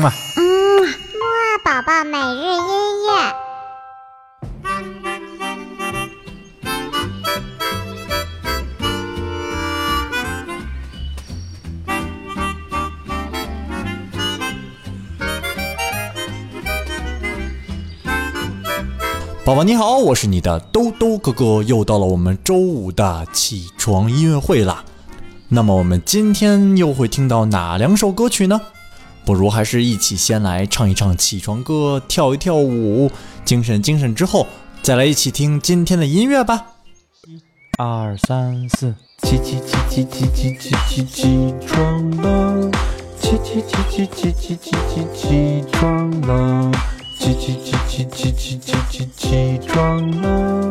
嘛。嗯，木二宝宝每日音乐。宝宝你好，我是你的兜兜哥哥，又到了我们周五的起床音乐会啦。那么我们今天又会听到哪两首歌曲呢？不如还是一起先来唱一唱起床歌，跳一跳舞，精神精神之后，再来一起听今天的音乐吧。一、二、三、四，起起起起起起起起起床了，起起起起起起起起起床了。起起起起起起起起起床了，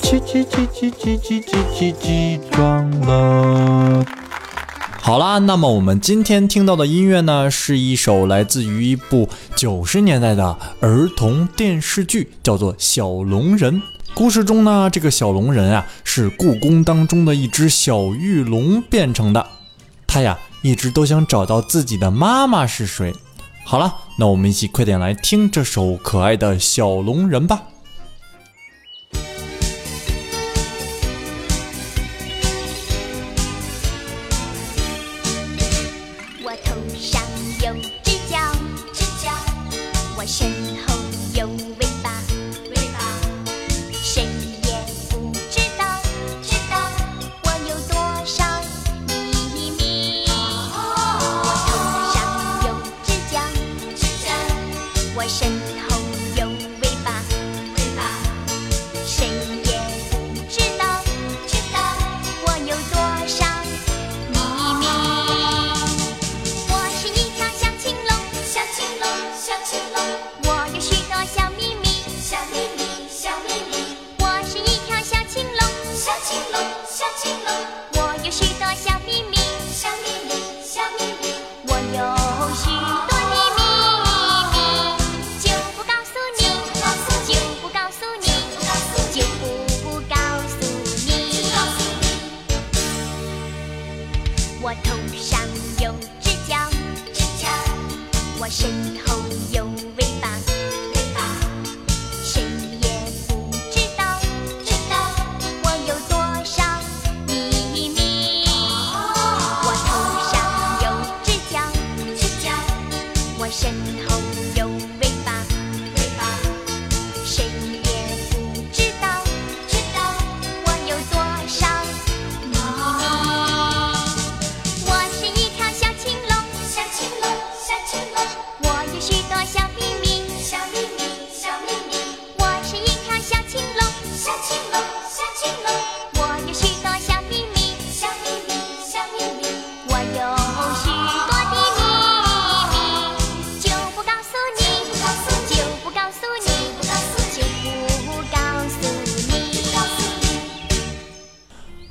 起起起起起起起起起床了。好啦，那么我们今天听到的音乐呢，是一首来自于一部九十年代的儿童电视剧，叫做《小龙人》。故事中呢，这个小龙人啊，是故宫当中的一只小玉龙变成的。他呀，一直都想找到自己的妈妈是谁。好了，那我们一起快点来听这首可爱的小龙人吧。身后有尾巴，尾巴。谁也不知道，知道我有多少秘密。我头上有只角，只角；我身后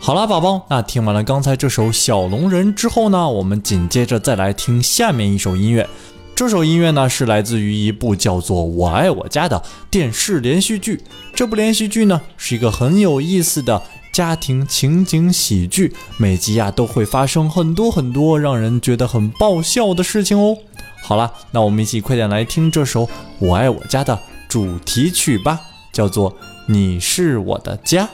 好啦，宝宝，那听完了刚才这首《小龙人》之后呢，我们紧接着再来听下面一首音乐。这首音乐呢是来自于一部叫做《我爱我家》的电视连续剧。这部连续剧呢是一个很有意思的家庭情景喜剧，每集呀都会发生很多很多让人觉得很爆笑的事情哦。好啦，那我们一起快点来听这首《我爱我家》的主题曲吧，叫做《你是我的家》。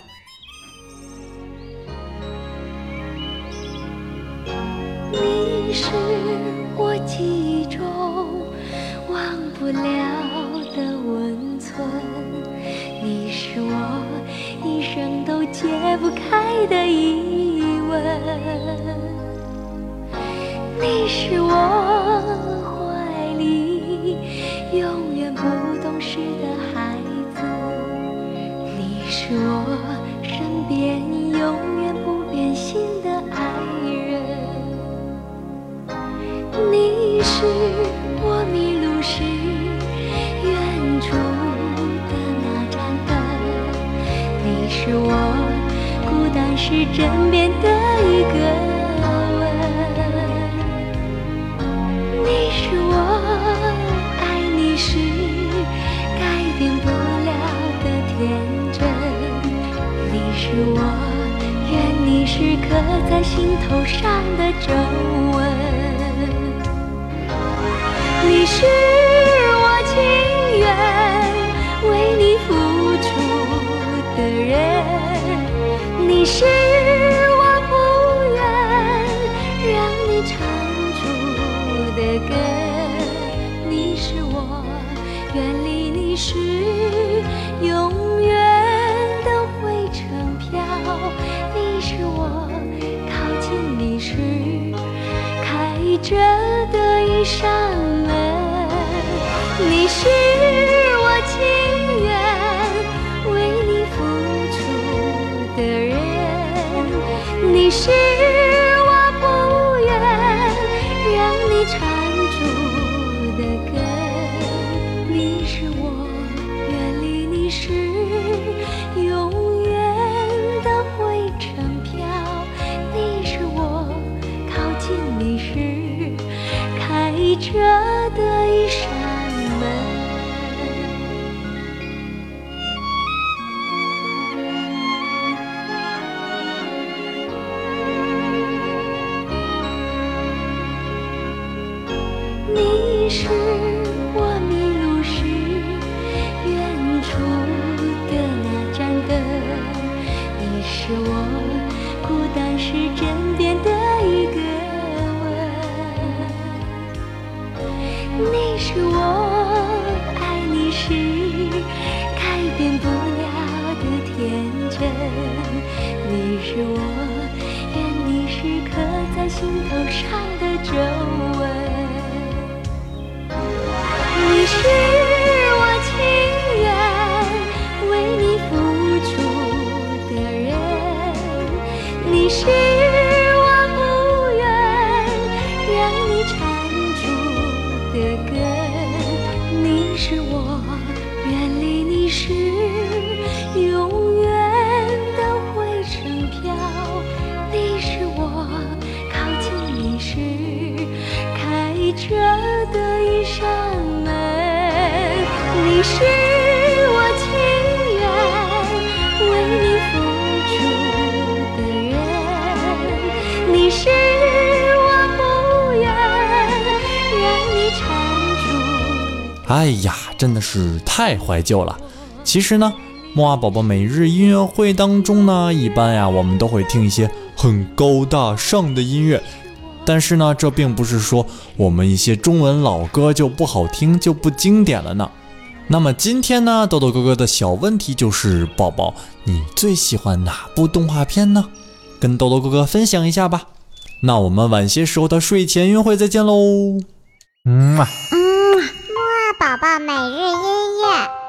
是我孤单时枕边的一个吻，你是我爱你时改变不了的天真，你是我愿你时刻在心头上的皱纹。你是是是枕边的一个吻，你是我爱你时改变不了的天真，你是我愿你时刻在心头上的皱纹。哎呀，真的是太怀旧了。其实呢，木娃宝宝每日音乐会当中呢，一般呀，我们都会听一些很高大上的音乐。但是呢，这并不是说我们一些中文老歌就不好听、就不经典了呢。那么今天呢，豆豆哥哥的小问题就是：宝宝，你最喜欢哪部动画片呢？跟豆豆哥哥分享一下吧。那我们晚些时候的睡前约会再见喽。嗯啊。嗯，宝宝每日音乐。